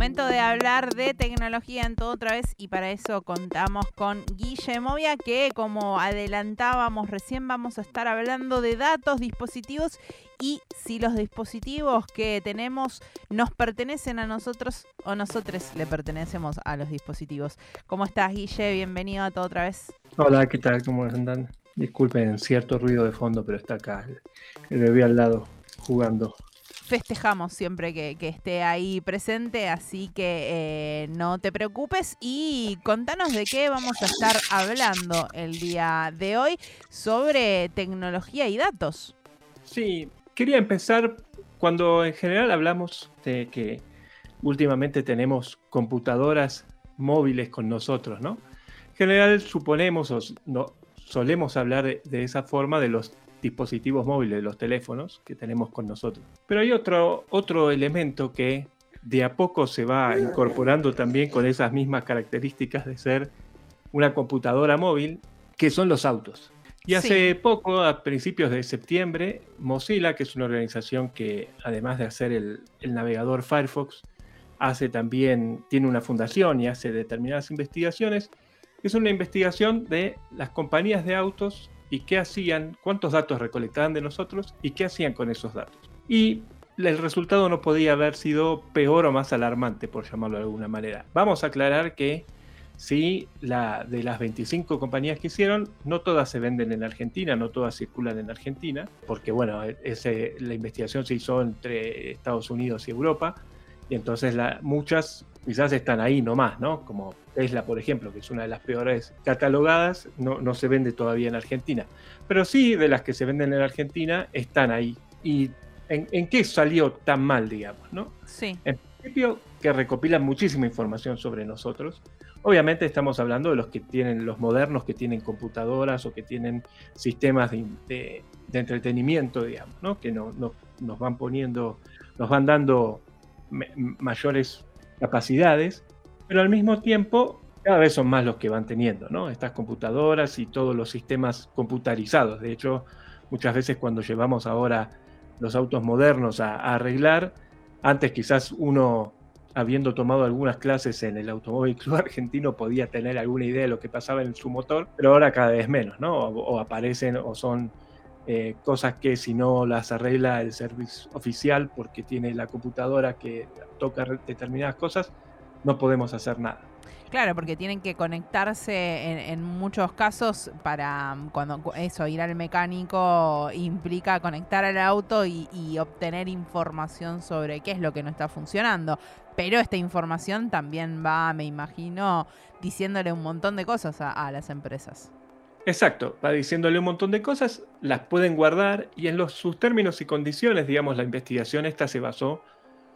Momento de hablar de tecnología en todo otra vez y para eso contamos con Guille Movia que como adelantábamos recién vamos a estar hablando de datos, dispositivos y si los dispositivos que tenemos nos pertenecen a nosotros o nosotros le pertenecemos a los dispositivos. ¿Cómo estás Guille? Bienvenido a todo otra vez. Hola, ¿qué tal? ¿Cómo andan? Disculpen cierto ruido de fondo, pero está acá el bebé al lado jugando festejamos siempre que, esté ahí presente, así que eh, no te preocupes y contanos de qué vamos a estar hablando el día de hoy sobre tecnología y datos. Sí, quería empezar cuando en general hablamos de que últimamente tenemos computadoras móviles con nosotros, ¿no? En general suponemos o solemos hablar de esa forma de los dispositivos móviles, los teléfonos que tenemos con nosotros. Pero hay otro, otro elemento que de a poco se va incorporando también con esas mismas características de ser una computadora móvil, que son los autos. Y hace poco, a principios de septiembre, Mozilla, que es una organización que además de hacer el, el navegador Firefox, hace también, tiene una fundación y hace determinadas investigaciones, es una investigación de las compañías de autos y qué hacían, cuántos datos recolectaban de nosotros y qué hacían con esos datos. Y el resultado no podía haber sido peor o más alarmante, por llamarlo de alguna manera. Vamos a aclarar que sí, la, de las 25 compañías que hicieron, no todas se venden en Argentina, no todas circulan en Argentina, porque bueno, ese, la investigación se hizo entre Estados Unidos y Europa, y entonces la, muchas quizás están ahí nomás, ¿no? Como Tesla, por ejemplo, que es una de las peores catalogadas, no, no se vende todavía en Argentina. Pero sí, de las que se venden en Argentina, están ahí. ¿Y en, qué salió tan mal, digamos, no? Sí. En principio, que recopilan muchísima información sobre nosotros. Obviamente estamos hablando de los que tienen, los modernos que tienen computadoras o que tienen sistemas de, entretenimiento, digamos, ¿no? Que no, nos van poniendo, nos van dando mayores capacidades, pero al mismo tiempo cada vez son más los que van teniendo, ¿no? Estas computadoras y todos los sistemas computarizados. De hecho, muchas veces cuando llevamos ahora los autos modernos a, arreglar, antes quizás uno, habiendo tomado algunas clases en el Automóvil Club Argentino, podía tener alguna idea de lo que pasaba en su motor, pero ahora cada vez menos, ¿no? O, aparecen o son eh, cosas que si no las arregla el servicio oficial porque tiene la computadora que toca determinadas cosas, no podemos hacer nada. Claro, porque tienen que conectarse en, muchos casos para mm, cuando eso, ir al mecánico implica conectar al auto y, obtener información sobre qué es lo que no está funcionando. Pero esta información también va, me imagino, diciéndole un montón de cosas a, las empresas. Exacto, va diciéndole un montón de cosas, las pueden guardar y en los, sus términos y condiciones, digamos, la investigación esta se basó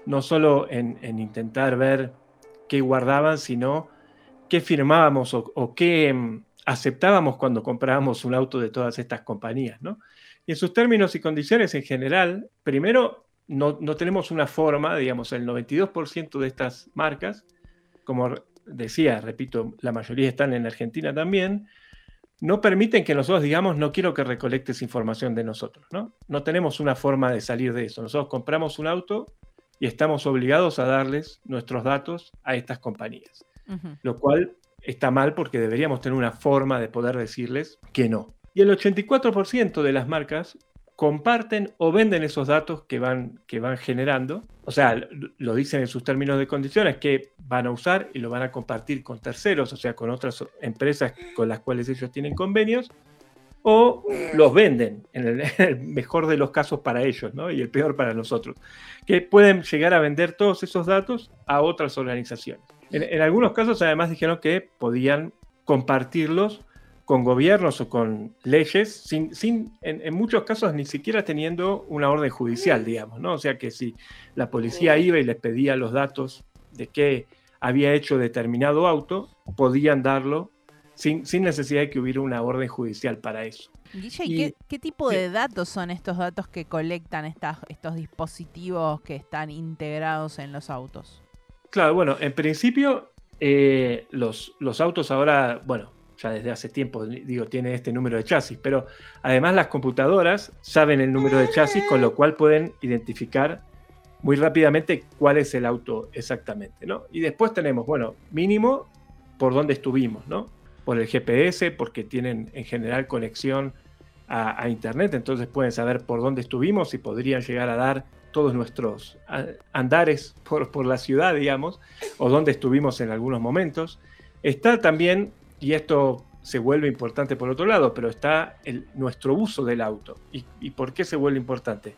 no solo en intentar ver qué guardaban, sino qué firmábamos o, qué mm, aceptábamos cuando comprábamos un auto de todas estas compañías. ¿no? Y en sus términos y condiciones en general, primero, no, tenemos una forma, digamos, el 92% de estas marcas, como decía, repito, la mayoría están en Argentina también, no permiten que nosotros digamos, no quiero que recolectes información de nosotros, ¿no? No tenemos una forma de salir de eso. Nosotros compramos un auto y estamos obligados a darles nuestros datos a estas compañías. Lo cual está mal porque deberíamos tener una forma de poder decirles que no. Y el 84% de las marcas comparten o venden esos datos que van, que van generando. O sea, lo dicen en sus términos de condiciones que van a usar y lo van a compartir con terceros, o sea, con otras empresas con las cuales ellos tienen convenios, o los venden, en el, mejor de los casos para ellos, ¿no? Y el peor para nosotros, que pueden llegar a vender todos esos datos a otras organizaciones. En, algunos casos, además, dijeron que podían compartirlos con gobiernos o con leyes, sin, sin en, muchos casos ni siquiera teniendo una orden judicial, digamos, ¿no? O sea que si la policía iba y les pedía los datos de qué había hecho determinado auto, podían darlo sin, necesidad de que hubiera una orden judicial para eso. Guille, qué, tipo de datos son estos datos que colectan estas, estos dispositivos que están integrados en los autos? Claro, bueno, en principio eh, los, los autos ahora, bueno, desde hace tiempo, digo, tienen este número de chasis, pero además las computadoras saben el número de chasis, con lo cual pueden identificar muy rápidamente cuál es el auto exactamente, ¿no? Y después tenemos, bueno, mínimo por dónde estuvimos, ¿no? Por el GPS, porque tienen en general conexión a, Internet, entonces pueden saber por dónde estuvimos y podrían llegar a dar todos nuestros andares por, por la ciudad, digamos, o dónde estuvimos en algunos momentos. Está también, y esto se vuelve importante por otro lado, pero está nuestro uso del auto. ¿Y, ¿Y por qué se vuelve importante?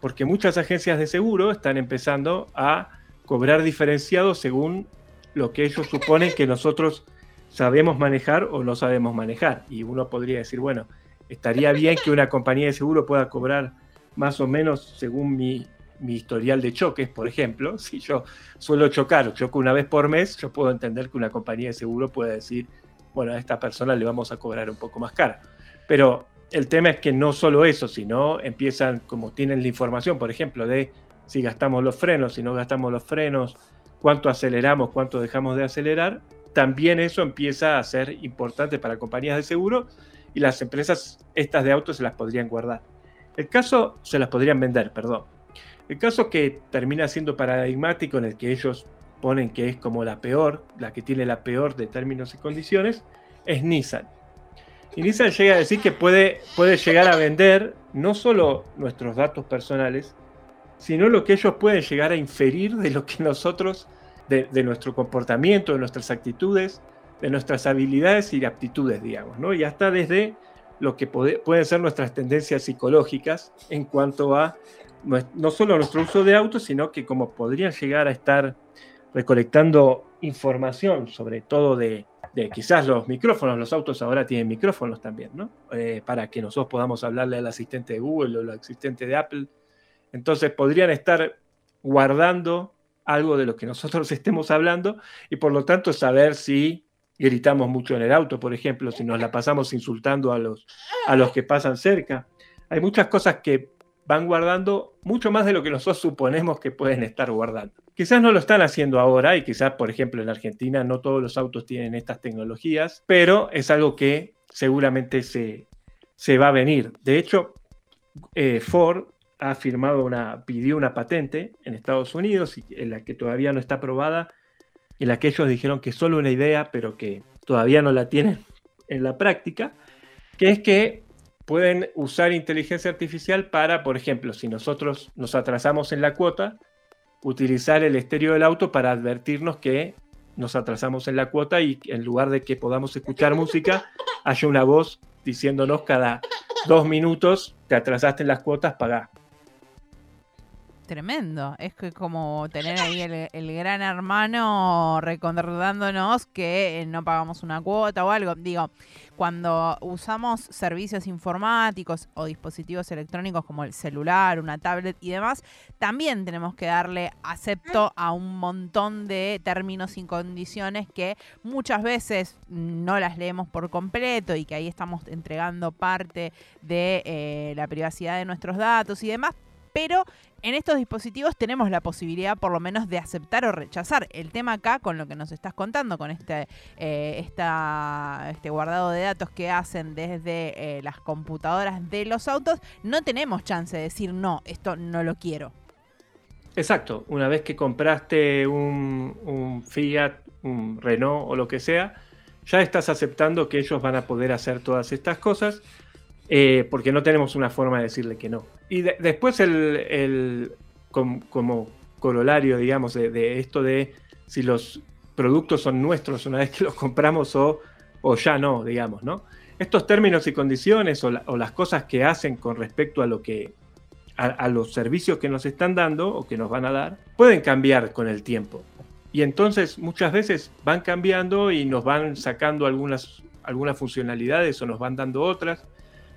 porque muchas agencias de seguro están empezando a cobrar diferenciados según lo que ellos suponen que nosotros sabemos manejar o no sabemos manejar. Y uno podría decir, bueno, estaría bien que una compañía de seguro pueda cobrar más o menos según mi, historial de choques, por ejemplo. Si yo suelo chocar, choco una vez por mes, yo puedo entender que una compañía de seguro pueda decir, bueno, a esta persona le vamos a cobrar un poco más cara. Pero el tema es que no solo eso, sino empiezan, como tienen la información, por ejemplo, de si gastamos los frenos, si no gastamos los frenos, cuánto aceleramos, cuánto dejamos de acelerar, también eso empieza a ser importante para compañías de seguro y las empresas estas de autos se las podrían guardar. El caso, se las podrían vender, perdón. El caso que termina siendo paradigmático en el que ellos ponen que es como la peor, la que tiene la peor de términos y condiciones, es Nissan. Y Nissan llega a decir que puede, puede llegar a vender no solo nuestros datos personales, sino lo que ellos pueden llegar a inferir de lo que nosotros, de, nuestro comportamiento, de nuestras actitudes, de nuestras habilidades y aptitudes, digamos, ¿no? Y hasta desde lo que pueden ser nuestras tendencias psicológicas en cuanto a no solo nuestro uso de autos, sino que como podrían llegar a estar recolectando información, sobre todo de, quizás los micrófonos, los autos ahora tienen micrófonos también, ¿no? Eh, para que nosotros podamos hablarle al asistente de Google o al asistente de Apple. Entonces podrían estar guardando algo de lo que nosotros estemos hablando y por lo tanto saber si gritamos mucho en el auto, por ejemplo, si nos la pasamos insultando a los, a los que pasan cerca. Hay muchas cosas que van guardando mucho más de lo que nosotros suponemos que pueden estar guardando. Quizás no lo están haciendo ahora y quizás, por ejemplo, en Argentina no todos los autos tienen estas tecnologías, pero es algo que seguramente se, se va a venir. De hecho, eh, Ford ha firmado una, pidió una patente en Estados Unidos, en la que todavía no está aprobada, en la que ellos dijeron que es solo una idea, pero que todavía no la tienen en la práctica, que es que pueden usar inteligencia artificial para, por ejemplo, si nosotros nos atrasamos en la cuota, utilizar el estéreo del auto para advertirnos que nos atrasamos en la cuota y en lugar de que podamos escuchar música, haya una voz diciéndonos cada dos minutos, te atrasaste en las cuotas, pagá. Tremendo, es que como tener ahí el, gran hermano recordándonos que no pagamos una cuota o algo. Digo, cuando usamos servicios informáticos o dispositivos electrónicos como el celular, una tablet y demás, también tenemos que darle acepto a un montón de términos y condiciones que muchas veces no las leemos por completo y que ahí estamos entregando parte de eh, la privacidad de nuestros datos y demás, pero en estos dispositivos tenemos la posibilidad por lo menos de aceptar o rechazar. El tema acá, con lo que nos estás contando, con este, eh, este guardado de datos que hacen desde eh, las computadoras de los autos, no tenemos chance de decir, no, esto no lo quiero. Exacto, una vez que compraste un, un Fiat, un Renault o lo que sea, ya estás aceptando que ellos van a poder hacer todas estas cosas eh, porque no tenemos una forma de decirle que no. Y después el, como, corolario, digamos, de, esto de si los productos son nuestros una vez que los compramos o, o ya no, digamos, ¿no? Estos términos y condiciones o, las cosas que hacen con respecto a lo que a, los servicios que nos están dando o que nos van a dar, pueden cambiar con el tiempo. Y entonces muchas veces van cambiando y nos van sacando algunas, algunas funcionalidades o nos van dando otras.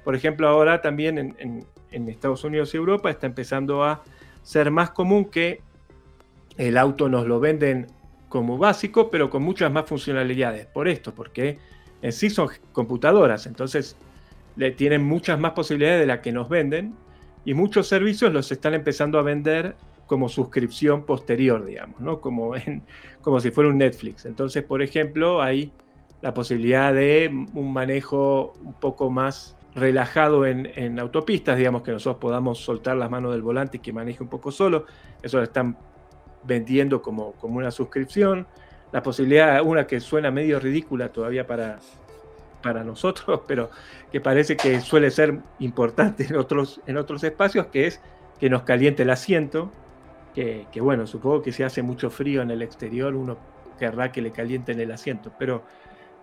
Por ejemplo, ahora también en, Estados Unidos y Europa está empezando a ser más común que el auto nos lo venden como básico, pero con muchas más funcionalidades. Por esto, porque en sí son computadoras, entonces le tienen muchas más posibilidades de las que nos venden y muchos servicios los están empezando a vender como suscripción posterior, digamos, ¿no? Como, en, como si fuera un Netflix. Entonces, por ejemplo, hay la posibilidad de un manejo un poco más relajado en, autopistas, digamos que nosotros podamos soltar las manos del volante y que maneje un poco solo. Eso lo están vendiendo como, como una suscripción. La posibilidad, una que suena medio ridícula todavía para, para nosotros, pero que parece que suele ser importante en otros, en otros espacios, que es que nos caliente el asiento, que, que, bueno, supongo que si hace mucho frío en el exterior uno querrá que le calienten el asiento, pero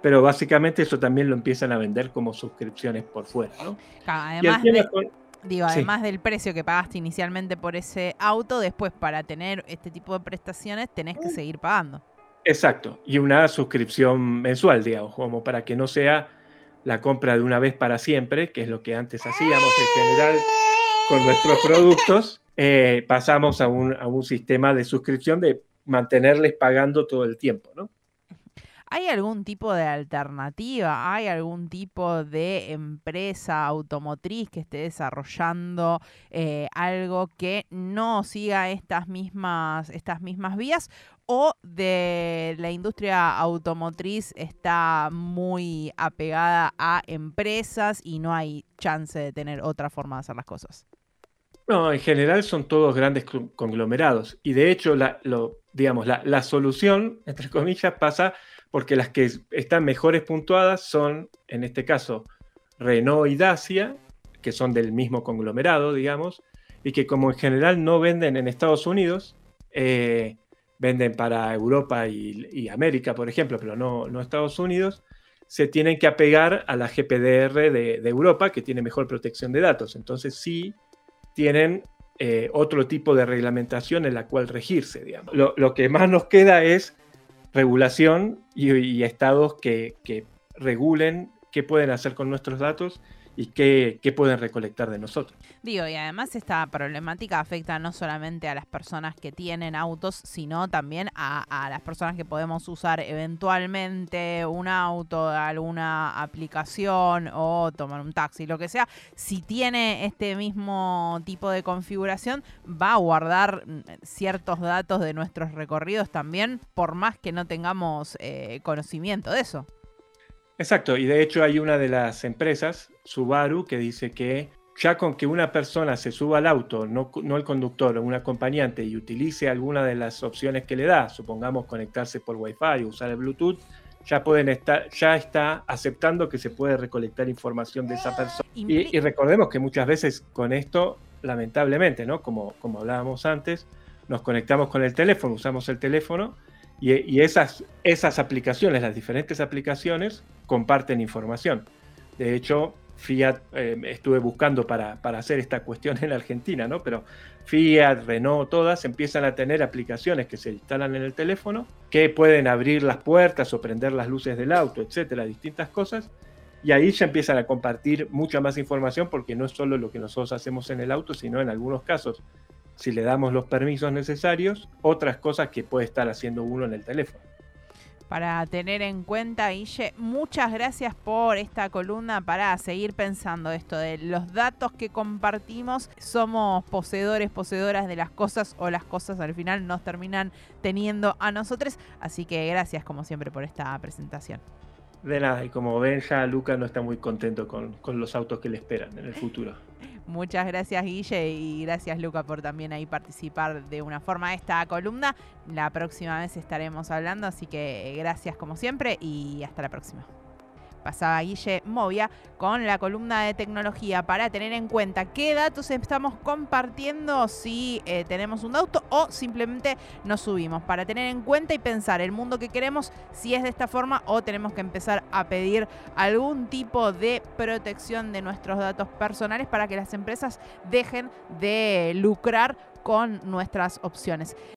pero básicamente eso también lo empiezan a vender como suscripciones por fuera, ¿no? además, digo, además del precio que pagaste inicialmente por ese auto, después para tener este tipo de prestaciones tenés que seguir pagando. Exacto, y una suscripción mensual, digamos, como para que no sea la compra de una vez para siempre, que es lo que antes hacíamos en general con nuestros productos, eh, pasamos a un, a un sistema de suscripción de mantenerles pagando todo el tiempo, ¿no? ¿Hay algún tipo de alternativa? ¿Hay algún tipo de empresa automotriz que esté desarrollando eh, algo que no siga estas mismas, estas mismas vías? ¿O de la industria automotriz está muy apegada a empresas y no hay chance de tener otra forma de hacer las cosas? No, en general son todos grandes conglomerados. Y de hecho, la, lo, digamos, la, la solución, entre comillas, pasa porque las que están mejores puntuadas son, en este caso, Renault y Dacia, que son del mismo conglomerado, digamos, y que como en general no venden en Estados Unidos, eh, venden para Europa y, América, por ejemplo, pero no, no Estados Unidos, se tienen que apegar a la GPDR de, Europa, que tiene mejor protección de datos. Entonces sí tienen eh, otro tipo de reglamentación en la cual regirse, digamos. lo que más nos queda es regulación y, estados que, que, regulen qué pueden hacer con nuestros datos y qué, pueden recolectar de nosotros. Digo, y además esta problemática afecta no solamente a las personas que tienen autos, sino también a, a, las personas que podemos usar eventualmente un auto, alguna aplicación o tomar un taxi, lo que sea. Si tiene este mismo tipo de configuración, va a guardar mm, ciertos datos de nuestros recorridos también, por más que no tengamos eh, conocimiento de eso. Exacto, y de hecho hay una de las empresas, Subaru, que dice que ya con que una persona se suba al auto, no, el conductor o un acompañante, y utilice alguna de las opciones que le da, supongamos conectarse por Wi-Fi o usar el Bluetooth, ya pueden estar, ya está aceptando que se puede recolectar información de esa persona. Y, recordemos que muchas veces con esto, lamentablemente, ¿no? Como, como hablábamos antes, nos conectamos con el teléfono, usamos el teléfono y, esas, esas aplicaciones, las diferentes aplicaciones, comparten información. De hecho, Fiat, eh, estuve buscando para, hacer esta cuestión en Argentina, ¿no? Pero Fiat, Renault, todas empiezan a tener aplicaciones que se instalan en el teléfono, que pueden abrir las puertas o prender las luces del auto, etcétera, distintas cosas. Y ahí ya empiezan a compartir mucha más información porque no es solo lo que nosotros hacemos en el auto, sino en algunos casos si le damos los permisos necesarios, otras cosas que puede estar haciendo uno en el teléfono. Para tener en cuenta, Guille, muchas gracias por esta columna para seguir pensando esto de los datos que compartimos. Somos poseedores, poseedoras de las cosas o las cosas al final nos terminan teniendo a nosotros. Así que gracias como siempre por esta presentación. De nada, y como ven ya Luca no está muy contento con, con los autos que le esperan en el futuro. Muchas gracias Guille y gracias Luca por también ahí participar de una forma esta columna. La próxima vez estaremos hablando, así que gracias como siempre y hasta la próxima pasaba Guille Movia con la columna de tecnología para tener en cuenta qué datos estamos compartiendo si eh, tenemos un auto o simplemente nos subimos, para tener en cuenta y pensar el mundo que queremos, si es de esta forma o tenemos que empezar a pedir algún tipo de protección de nuestros datos personales para que las empresas dejen de lucrar con nuestras opciones.